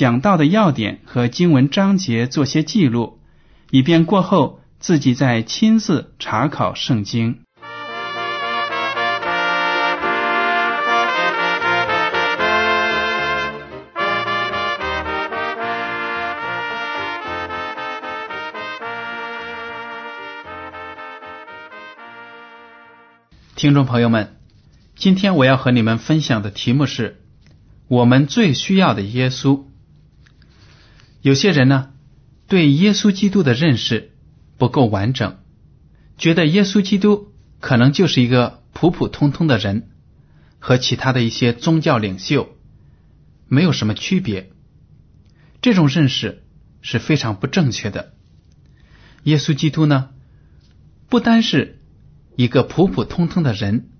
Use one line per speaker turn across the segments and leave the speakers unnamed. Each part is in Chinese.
讲到的要点和经文章节做些记录，以便过后自己再亲自查考圣经。听众朋友们，今天我要和你们分享的题目是我们最需要的耶稣。有些人呢，对耶稣基督的认识不够完整，觉得耶稣基督可能就是一个普普通通的人，和其他的一些宗教领袖没有什么区别。这种认识是非常不正确的。耶稣基督呢，不单是。一个普普通通的人，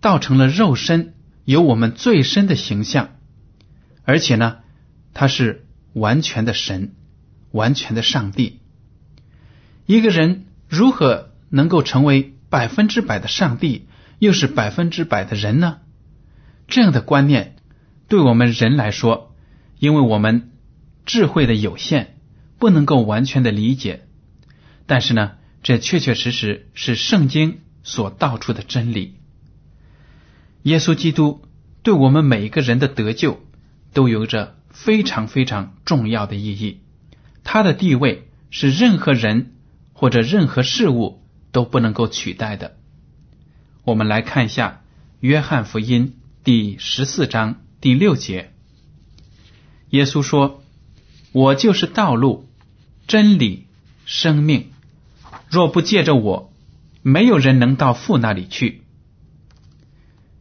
造成了肉身有我们最深的形象，而且呢，他是完全的神，完全的上帝。一个人如何能够成为百分之百的上帝，又是百分之百的人呢？这样的观念对我们人来说，因为我们智慧的有限，不能够完全的理解。但是呢？这确确实实是圣经所道出的真理。耶稣基督对我们每一个人的得救都有着非常非常重要的意义。他的地位是任何人或者任何事物都不能够取代的。我们来看一下《约翰福音》第十四章第六节，耶稣说：“我就是道路、真理、生命。”若不借着我，没有人能到父那里去。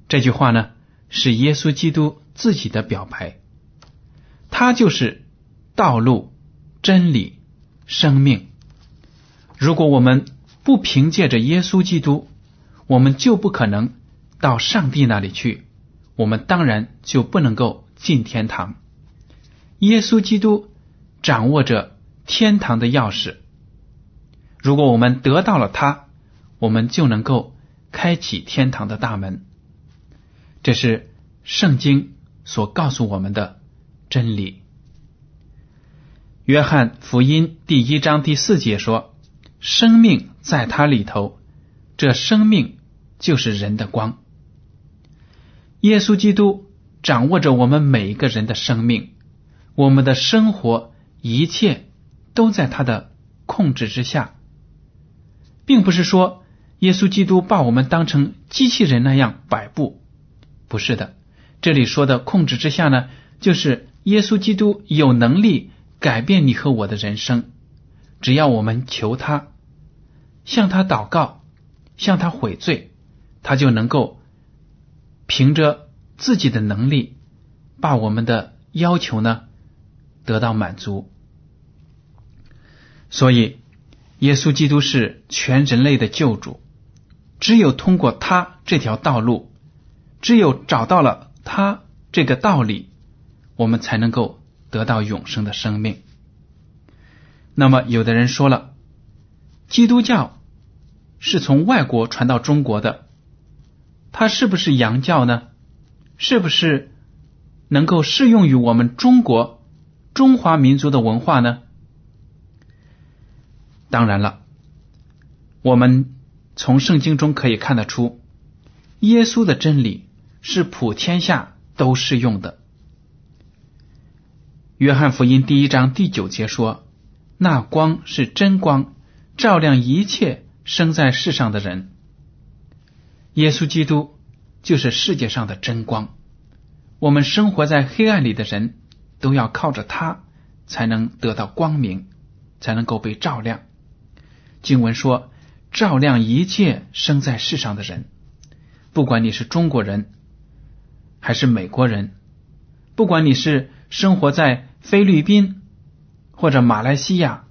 这句话呢，是耶稣基督自己的表白。他就是道路、真理、生命。如果我们不凭借着耶稣基督，我们就不可能到上帝那里去。我们当然就不能够进天堂。耶稣基督掌握着天堂的钥匙。如果我们得到了它，我们就能够开启天堂的大门。这是圣经所告诉我们的真理。约翰福音第一章第四节说：“生命在他里头，这生命就是人的光。”耶稣基督掌握着我们每一个人的生命，我们的生活一切都在他的控制之下。并不是说耶稣基督把我们当成机器人那样摆布，不是的。这里说的控制之下呢，就是耶稣基督有能力改变你和我的人生，只要我们求他，向他祷告，向他悔罪，他就能够凭着自己的能力，把我们的要求呢得到满足。所以。耶稣基督是全人类的救主，只有通过他这条道路，只有找到了他这个道理，我们才能够得到永生的生命。那么，有的人说了，基督教是从外国传到中国的，它是不是洋教呢？是不是能够适用于我们中国中华民族的文化呢？当然了，我们从圣经中可以看得出，耶稣的真理是普天下都适用的。约翰福音第一章第九节说：“那光是真光，照亮一切生在世上的人。”耶稣基督就是世界上的真光。我们生活在黑暗里的人，都要靠着他才能得到光明，才能够被照亮。经文说：“照亮一切生在世上的人，不管你是中国人还是美国人，不管你是生活在。”菲律宾，或者马来西亚，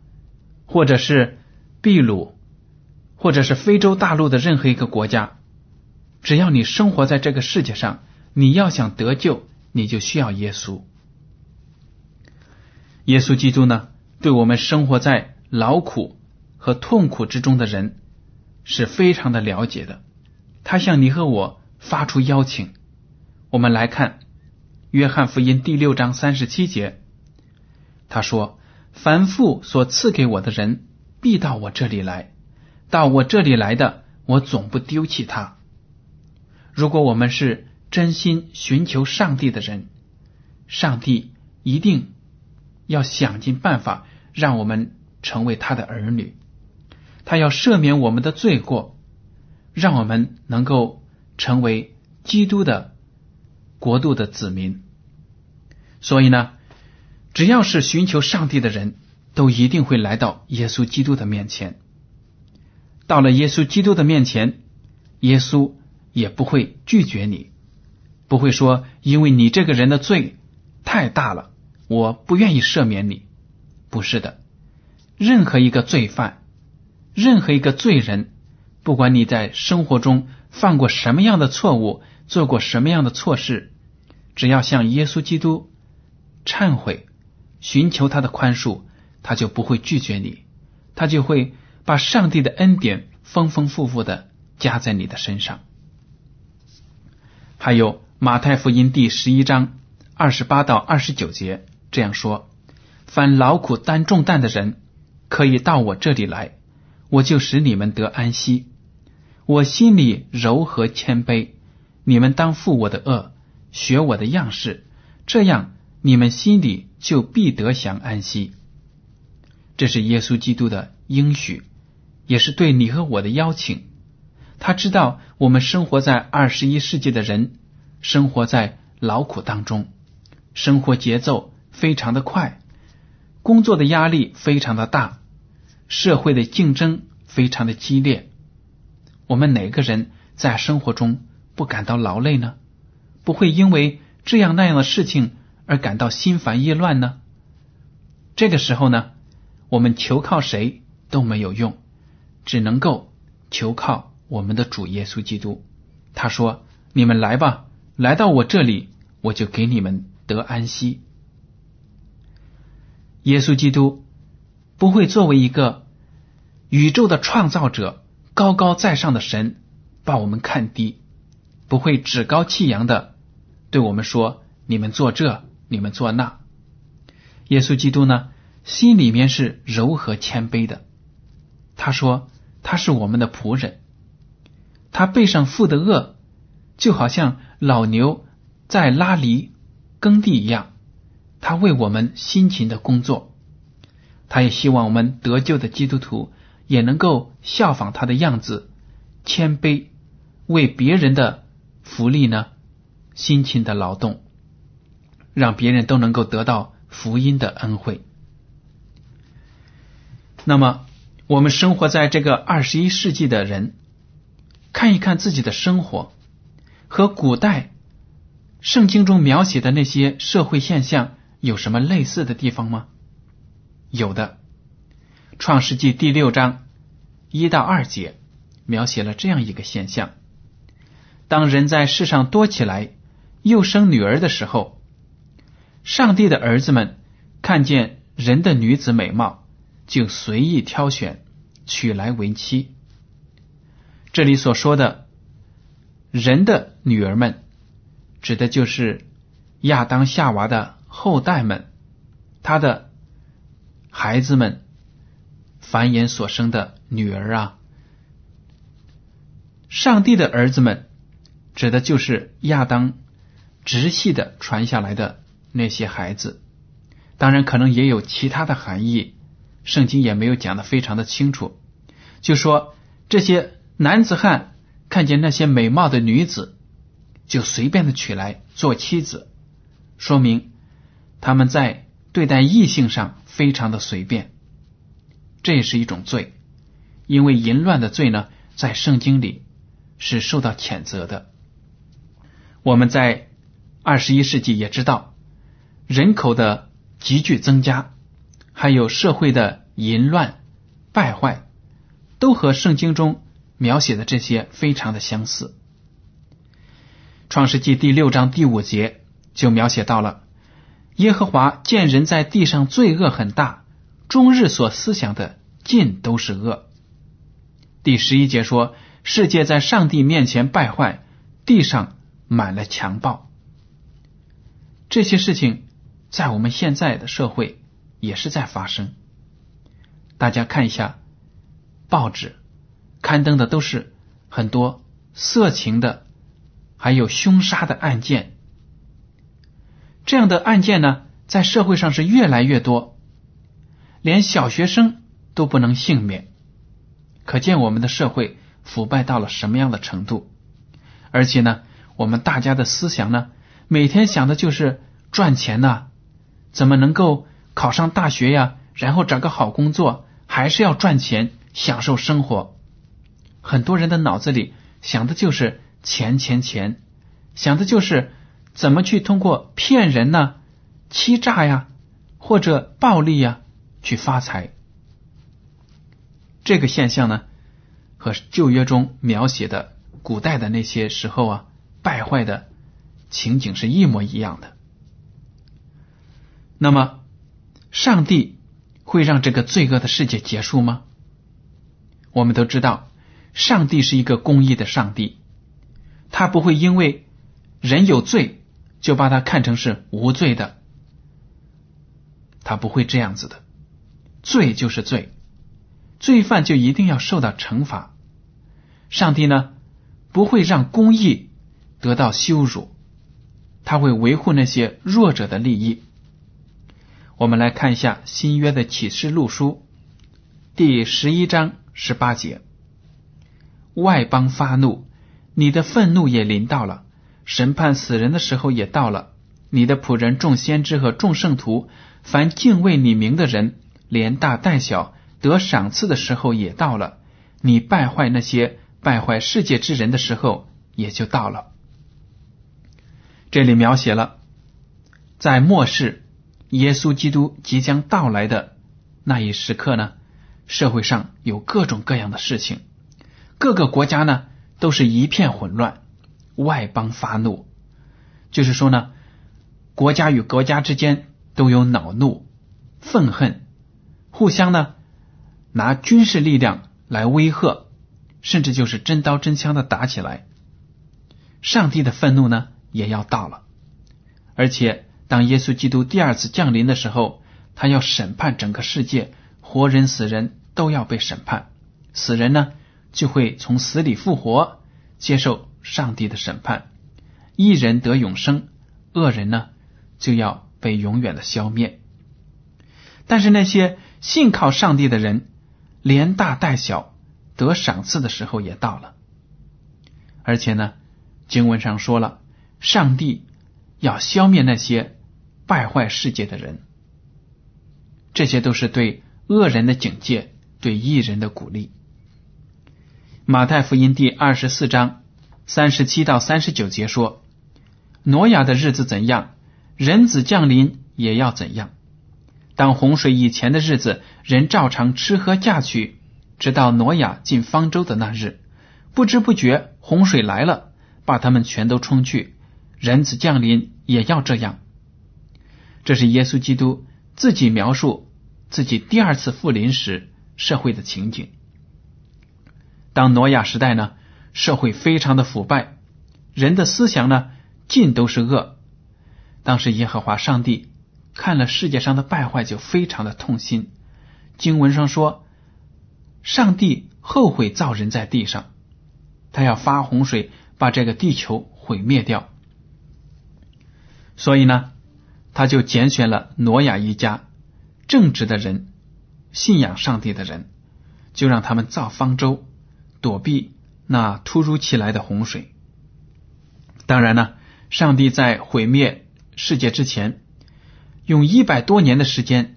或者是秘鲁，或者是非洲大陆的任何一个国家，只要你生活在这个世界上，你要想得救，你就需要耶稣。耶稣基督呢，对我们生活在劳苦和痛苦之中的人是非常的了解的。他向你和我发出邀请。我们来看约翰福音第六章三十七节。他说：“凡父所赐给我的人，必到我这里来；到我这里来的，我总不丢弃他。如果我们是真心寻求上帝的人，上帝一定要想尽办法让我们成为他的儿女。他要赦免我们的罪过，让我们能够成为基督的国度的子民。所以呢？”只要是寻求上帝的人，都一定会来到耶稣基督的面前。到了耶稣基督的面前，耶稣也不会拒绝你，不会说因为你这个人的罪太大了，我不愿意赦免你。不是的，任何一个罪犯，任何一个罪人，不管你在生活中犯过什么样的错误，做过什么样的错事，只要向耶稣基督忏悔。寻求他的宽恕，他就不会拒绝你，他就会把上帝的恩典丰丰富富的加在你的身上。还有马太福音第十一章二十八到二十九节这样说：“凡劳苦担重担的人，可以到我这里来，我就使你们得安息。我心里柔和谦卑，你们当负我的恶，学我的样式，这样。”你们心里就必得享安息，这是耶稣基督的应许，也是对你和我的邀请。他知道我们生活在二十一世纪的人，生活在劳苦当中，生活节奏非常的快，工作的压力非常的大，社会的竞争非常的激烈。我们哪个人在生活中不感到劳累呢？不会因为这样那样的事情。而感到心烦意乱呢？这个时候呢，我们求靠谁都没有用，只能够求靠我们的主耶稣基督。他说：“你们来吧，来到我这里，我就给你们得安息。”耶稣基督不会作为一个宇宙的创造者、高高在上的神把我们看低，不会趾高气扬的对我们说：“你们做这。”你们做那，耶稣基督呢？心里面是柔和谦卑的。他说他是我们的仆人，他背上负的恶，就好像老牛在拉犁耕地一样。他为我们辛勤的工作，他也希望我们得救的基督徒也能够效仿他的样子，谦卑，为别人的福利呢辛勤的劳动。让别人都能够得到福音的恩惠。那么，我们生活在这个二十一世纪的人，看一看自己的生活，和古代圣经中描写的那些社会现象有什么类似的地方吗？有的，《创世纪》第六章一到二节描写了这样一个现象：当人在世上多起来，又生女儿的时候。上帝的儿子们看见人的女子美貌，就随意挑选，娶来为妻。这里所说的人的女儿们，指的就是亚当夏娃的后代们，他的孩子们繁衍所生的女儿啊。上帝的儿子们，指的就是亚当直系的传下来的。那些孩子，当然，可能也有其他的含义，圣经也没有讲的非常的清楚。就说这些男子汉看见那些美貌的女子，就随便的娶来做妻子，说明他们在对待异性上非常的随便，这也是一种罪。因为淫乱的罪呢，在圣经里是受到谴责的。我们在二十一世纪也知道，人口的急剧增加，还有社会的淫乱败坏，都和圣经中描写的这些非常的相似。创世纪第六章第五节就描写到了耶和华见人在地上罪恶很大，终日所思想的尽都是恶。第十一节说，世界在上帝面前败坏，地上满了强暴。这些事情在我们现在的社会也是在发生。大家看一下报纸刊登的都是很多色情的，还有凶杀的案件。这样的案件呢，在社会上是越来越多，连小学生都不能幸免。可见我们的社会腐败到了什么样的程度？而且呢，我们大家的思想呢，每天想的就是赚钱呐，怎么能够考上大学呀？然后找个好工作，还是要赚钱，享受生活。很多人的脑子里想的就是钱钱钱，想的就是怎么去通过骗人呢、欺诈呀，或者暴力呀去发财。这个现象呢，和旧约中描写的古代的那些时候啊败坏的情景是一模一样的。那么，上帝会让这个罪恶的世界结束吗？我们都知道，上帝是一个公义的上帝，他不会因为人有罪就把他看成是无罪的，他不会这样子的，罪就是罪。罪犯就一定要受到惩罚，上帝呢不会让公义得到羞辱，他会维护那些弱者的利益。我们来看一下新约的启示录书第十一章十八节：外邦发怒，你的愤怒也临到了；审判死人的时候也到了。你的仆人众先知和众圣徒，凡敬畏你名的人，连大带小。得赏赐的时候也到了，你败坏那些败坏世界之人的时候也就到了。这里描写了在末世耶稣基督即将到来的那一时刻呢，社会上有各种各样的事情，各个国家呢都是一片混乱，外邦发怒，就是说呢，国家与国家之间都有恼怒、愤恨，互相呢。拿军事力量来威吓，甚至就是真刀真枪的打起来。上帝的愤怒呢也要到了，而且当耶稣基督第二次降临的时候，他要审判整个世界，活人死人都要被审判。死人呢就会从死里复活，接受上帝的审判。一人得永生，恶人呢就要被永远的消灭。但是那些信靠上帝的人。连大带小得赏赐的时候也到了，而且呢，经文上说了，上帝要消灭那些败坏世界的人，这些都是对恶人的警戒，对异人的鼓励。马太福音第二十四章三十七到三十九节说：“挪亚的日子怎样，人子降临也要怎样。”当洪水以前的日子，人照常吃喝嫁娶，直到挪亚进方舟的那日，不知不觉洪水来了，把他们全都冲去。人子降临也要这样。这是耶稣基督自己描述自己第二次复临时社会的情景。当挪亚时代呢，社会非常的腐败，人的思想呢尽都是恶。当时耶和华上帝。看了世界上的败坏，就非常的痛心。经文上说，上帝后悔造人在地上，他要发洪水把这个地球毁灭掉。所以呢，他就拣选了挪亚一家正直的人、信仰上帝的人，就让他们造方舟，躲避那突如其来的洪水。当然呢，上帝在毁灭世界之前，用一百多年的时间，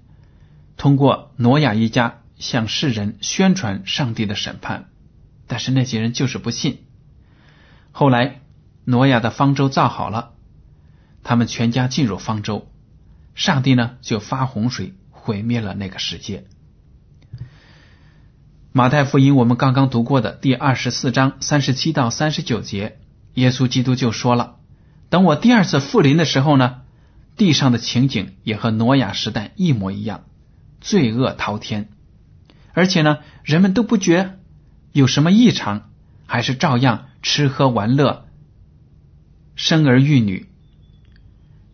通过挪亚一家向世人宣传上帝的审判，但是那些人就是不信。后来，挪亚的方舟造好了，他们全家进入方舟。上帝呢，就发洪水毁灭了那个世界。马太福音我们刚刚读过的第二十四章三十七到三十九节，耶稣基督就说了：“等我第二次复临的时候呢，地上的情景也和挪亚时代一模一样，罪恶滔天，而且呢，人们都不觉有什么异常，还是照样吃喝玩乐，生儿育女。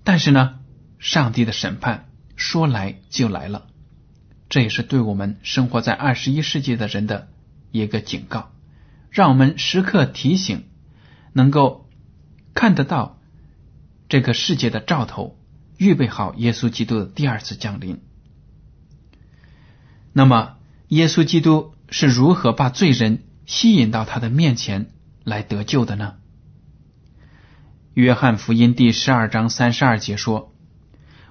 但是呢。”上帝的审判说来就来了，这也是对我们生活在二十一世纪的人的一个警告，让我们时刻提醒，能够看得到这个世界的兆头，预备好耶稣基督的第二次降临。那么，耶稣基督是如何把罪人吸引到他的面前来得救的呢？约翰福音第十二章三十二节说。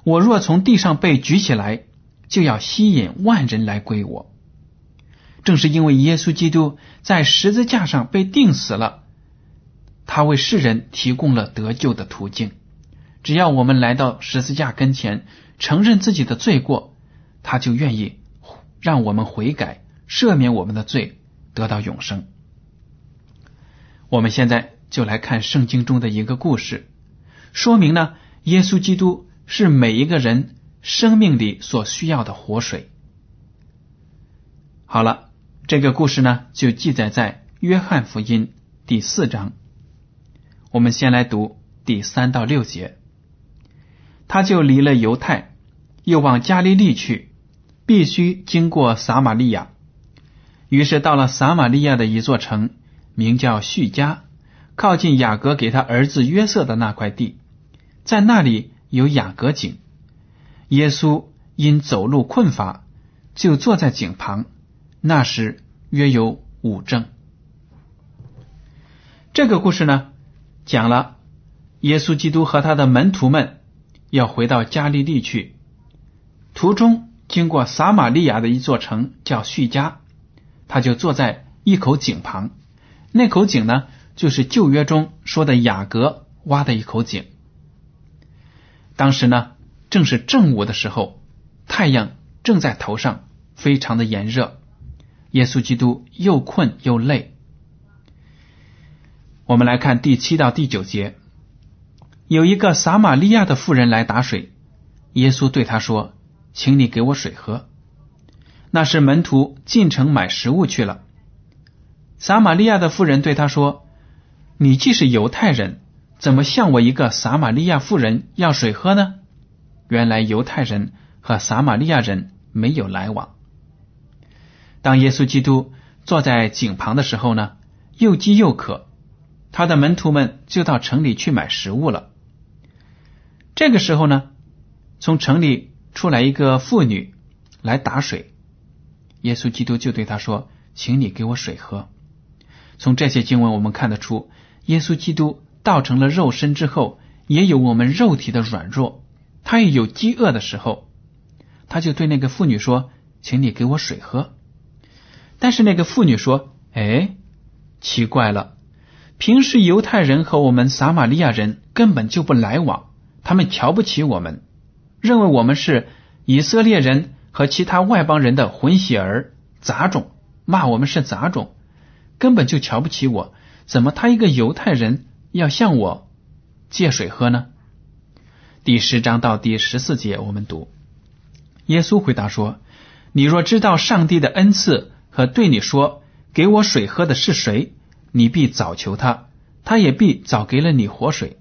我若从地上被举起来，就要吸引万人来归我。正是因为耶稣基督在十字架上被钉死了，他为世人提供了得救的途径。只要我们来到十字架跟前，承认自己的罪过，他就愿意让我们悔改，赦免我们的罪，得到永生。我们现在就来看圣经中的一个故事，说明呢，耶稣基督。是每一个人生命里所需要的活水。好了，这个故事呢，就记载在约翰福音第四章。我们先来读第三到六节。他就离了犹太，又往加利利去，必须经过撒玛利亚。于是到了撒玛利亚的一座城，名叫叙加，靠近雅各给他儿子约瑟的那块地，在那里。有雅各井，耶稣因走路困乏，就坐在井旁。那时约有五正。这个故事呢，讲了耶稣基督和他的门徒们要回到加利利去，途中经过撒玛利亚的一座城叫叙加，他就坐在一口井旁。那口井呢，就是旧约中说的雅各挖的一口井。当时呢，正是正午的时候，太阳正在头上，非常的炎热。耶稣基督又困又累。我们来看第七到第九节，有一个撒玛利亚的妇人来打水，耶稣对他说：“请你给我水喝。”那是门徒进城买食物去了。撒玛利亚的妇人对他说：“你既是犹太人。”怎么向我一个撒玛利亚妇人要水喝呢？原来犹太人和撒玛利亚人没有来往。当耶稣基督坐在井旁的时候呢，又饥又渴，他的门徒们就到城里去买食物了。这个时候呢，从城里出来一个妇女来打水，耶稣基督就对他说：“请你给我水喝。”从这些经文我们看得出，耶稣基督。造成了肉身之后，也有我们肉体的软弱，他也有饥饿的时候，他就对那个妇女说：“请你给我水喝。”但是那个妇女说：“哎，奇怪了，平时犹太人和我们撒玛利亚人根本就不来往，他们瞧不起我们，认为我们是以色列人和其他外邦人的混血儿杂种，骂我们是杂种，根本就瞧不起我。怎么他一个犹太人？”要向我借水喝呢？第十章到第十四节，我们读。耶稣回答说：“你若知道上帝的恩赐和对你说给我水喝的是谁，你必早求他，他也必早给了你活水。”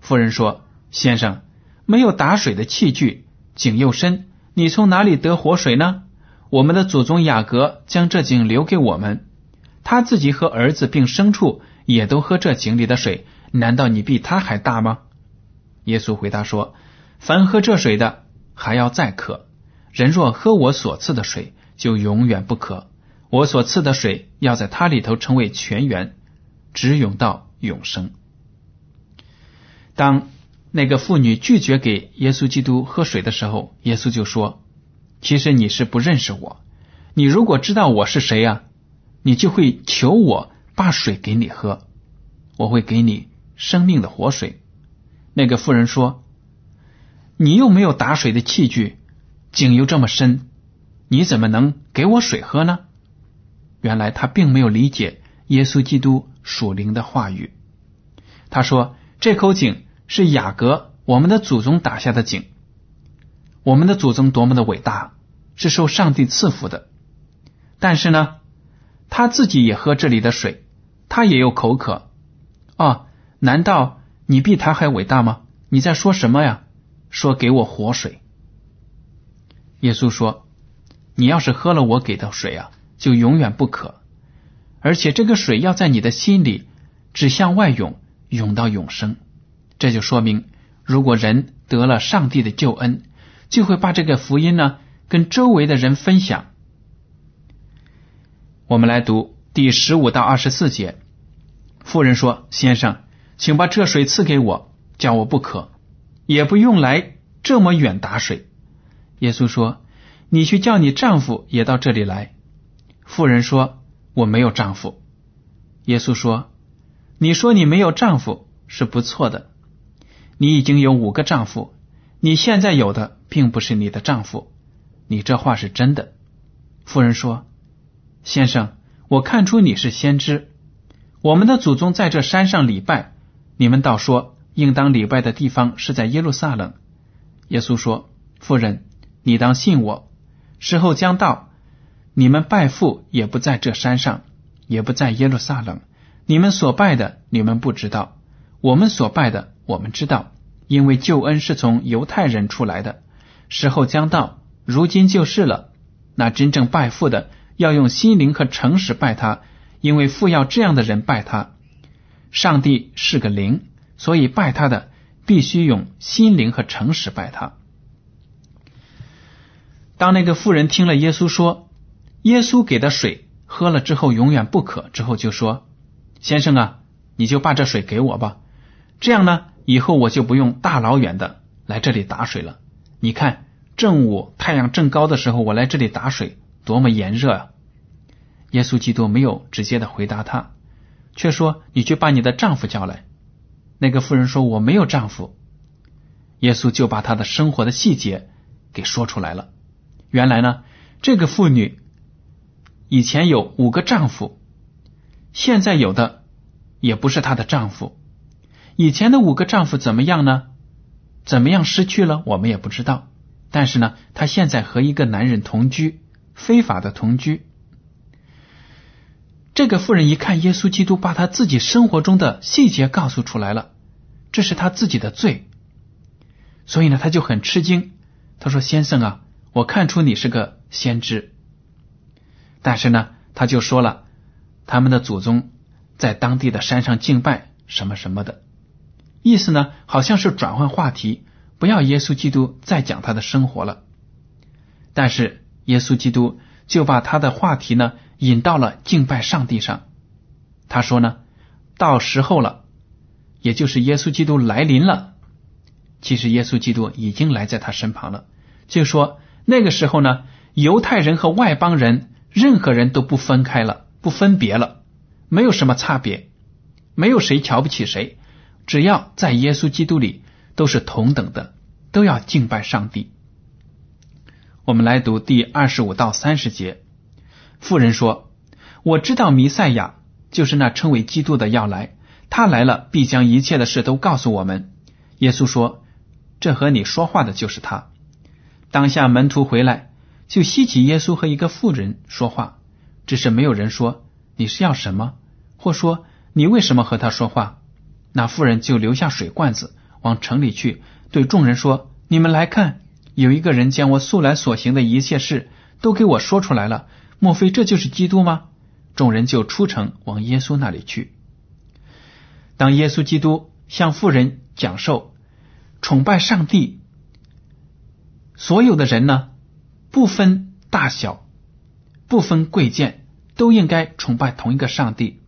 妇人说：“先生，没有打水的器具，井又深，你从哪里得活水呢？我们的祖宗雅各将这井留给我们，他自己和儿子并牲畜。”也都喝这井里的水，难道你比他还大吗？耶稣回答说：“凡喝这水的，还要再渴；人若喝我所赐的水，就永远不渴。我所赐的水要在它里头成为泉源，直涌到永生。当那个妇女拒绝给耶稣基督喝水的时候，耶稣就说：“其实你是不认识我。你如果知道我是谁呀，你就会求我把水给你喝，我会给你生命的活水。”那个妇人说：“你又没有打水的器具，井又这么深，你怎么能给我水喝呢？”原来他并没有理解耶稣基督属灵的话语。他说：“这口井是雅各我们的祖宗打下的井。我们的祖宗多么的伟大，是受上帝赐福的。但是呢，他自己也喝这里的水，他也有口渴。啊，难道你比他还伟大吗？你在说什么呀？说给我活水。耶稣说：你要是喝了我给的水啊。”就永远不渴，而且这个水要在你的心里只向外涌，涌到永生。这就说明，如果人得了上帝的救恩，就会把这个福音呢跟周围的人分享。我们来读第十五到二十四节。妇人说：“先生，请把这水赐给我，叫我不渴，也不用来这么远打水。”耶稣说：“你去叫你丈夫也到这里来。”妇人说：“我没有丈夫。”耶稣说：“你说你没有丈夫是不错的，你已经有五个丈夫，你现在有的并不是你的丈夫，你这话是真的。”妇人说：“先生，我看出你是先知。我们的祖宗在这山上礼拜，你们倒说应当礼拜的地方是在耶路撒冷。”耶稣说：“妇人，你当信我，时候将到。”你们拜父也不在这山上，也不在耶路撒冷。你们所拜的，你们不知道；我们所拜的，我们知道，因为救恩是从犹太人出来的。时候将到，如今就是了。那真正拜父的，要用心灵和诚实拜他，因为父要这样的人拜他。上帝是个灵，所以拜他的必须用心灵和诚实拜他。当那个妇人听了耶稣说。耶稣给的水喝了之后永远不渴，之后就说：“先生啊，你就把这水给我吧，这样呢，以后我就不用大老远的来这里打水了。你看，正午太阳正高的时候，我来这里打水，多么炎热啊！”耶稣基督没有直接的回答他，却说：“你去把你的丈夫叫来。”那个妇人说：“我没有丈夫。”耶稣就把他的生活的细节给说出来了。原来呢，这个妇女。以前有五个丈夫，现在有的也不是她的丈夫。以前的五个丈夫怎么样呢？怎么样失去了？我们也不知道。但是呢，她现在和一个男人同居，非法的同居。这个妇人一看耶稣基督把他自己生活中的细节告诉出来了，这是他自己的罪，所以呢，他就很吃惊。他说：“先生啊，我看出你是个先知。”但是呢，他就说了，他们的祖宗在当地的山上敬拜什么什么的，意思呢，好像是转换话题，不要耶稣基督再讲他的生活了。但是耶稣基督就把他的话题呢引到了敬拜上帝上。他说呢，到时候了，也就是耶稣基督来临了。其实耶稣基督已经来在他身旁了。就说那个时候呢，犹太人和外邦人。任何人都不分开了，不分别了，没有什么差别，没有谁瞧不起谁，只要在耶稣基督里都是同等的，都要敬拜上帝。我们来读第二十五到三十节。妇人说：“我知道弥赛亚就是那称为基督的要来，他来了必将一切的事都告诉我们。”耶稣说：“这和你说话的就是他。”当下门徒回来。就吸起耶稣和一个妇人说话，只是没有人说你是要什么，或说你为什么和他说话。那妇人就留下水罐子，往城里去，对众人说：“你们来看，有一个人将我素来所行的一切事都给我说出来了。莫非这就是基督吗？”众人就出城往耶稣那里去。当耶稣基督向富人讲授崇拜上帝所有的人呢，不分大小，不分贵贱，都应该崇拜同一个上帝。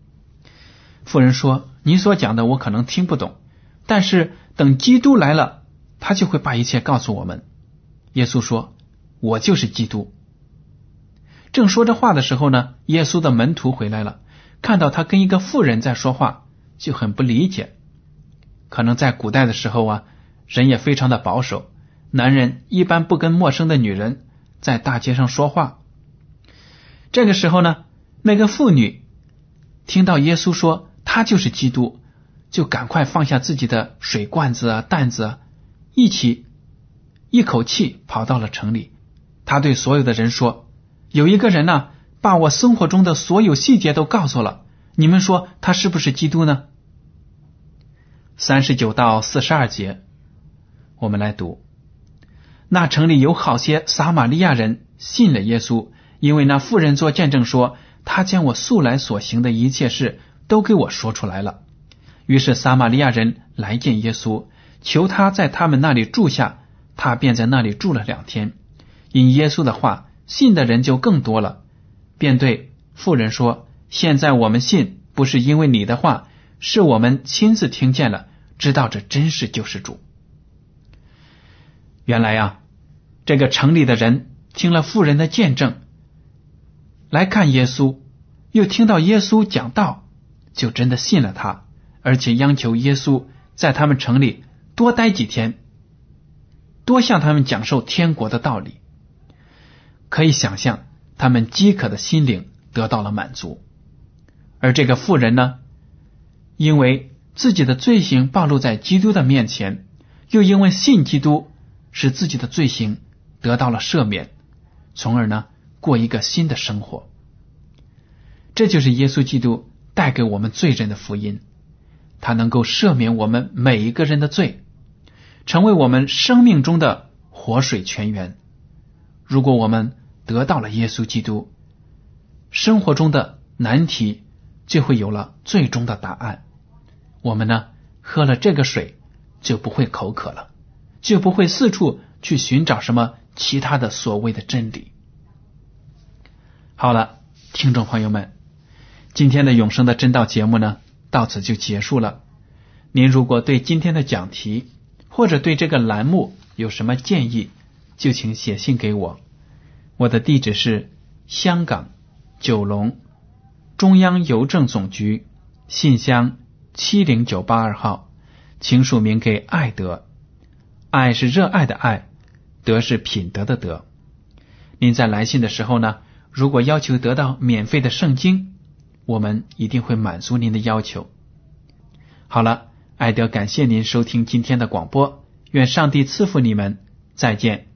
富人说：“你所讲的我可能听不懂，但是等基督来了，他就会把一切告诉我们。”耶稣说：“我就是基督。”正说着话的时候呢，耶稣的门徒回来了，看到他跟一个妇人在说话，就很不理解。可能在古代的时候啊，人也非常的保守，男人一般不跟陌生的女人在大街上说话。这个时候呢，那个妇女听到耶稣说他就是基督，就赶快放下自己的水罐子啊、担子啊，一起一口气跑到了城里。他对所有的人说：“有一个人呢，把我生活中的所有细节都告诉了，你们说他是不是基督呢？”三十九到四十二节，我们来读。那城里有好些撒玛利亚人信了耶稣，因为那妇人做见证说，他将我素来所行的一切事都给我说出来了。于是撒玛利亚人来见耶稣，求他在他们那里住下，他便在那里住了两天。因耶稣的话，信的人就更多了，便对妇人说：“现在我们信，不是因为你的话。”是我们亲自听见了，知道这真是救世主。原来呀，这个城里的人听了妇人的见证，来看耶稣，又听到耶稣讲道，就真的信了他，而且央求耶稣在他们城里多待几天，多向他们讲授天国的道理。可以想象，他们饥渴的心灵得到了满足，而这个妇人呢？因为自己的罪行暴露在基督的面前，又因为信基督，使自己的罪行得到了赦免，从而呢过一个新的生活。这就是耶稣基督带给我们罪人的福音，他能够赦免我们每一个人的罪，成为我们生命中的活水泉源。如果我们得到了耶稣基督，生活中的难题就会有了最终的答案。我们呢，喝了这个水就不会口渴了，就不会四处去寻找什么其他的所谓的真理。好了，听众朋友们，今天的永生的真道节目呢，到此就结束了。您如果对今天的讲题或者对这个栏目有什么建议，就请写信给我。我的地址是香港九龙中央邮政总局信箱。七零九八二号，请署名给爱德。爱是热爱的爱，德是品德的德。您在来信的时候呢，如果要求得到免费的圣经，我们一定会满足您的要求。好了，爱德感谢您收听今天的广播，愿上帝赐福你们，再见。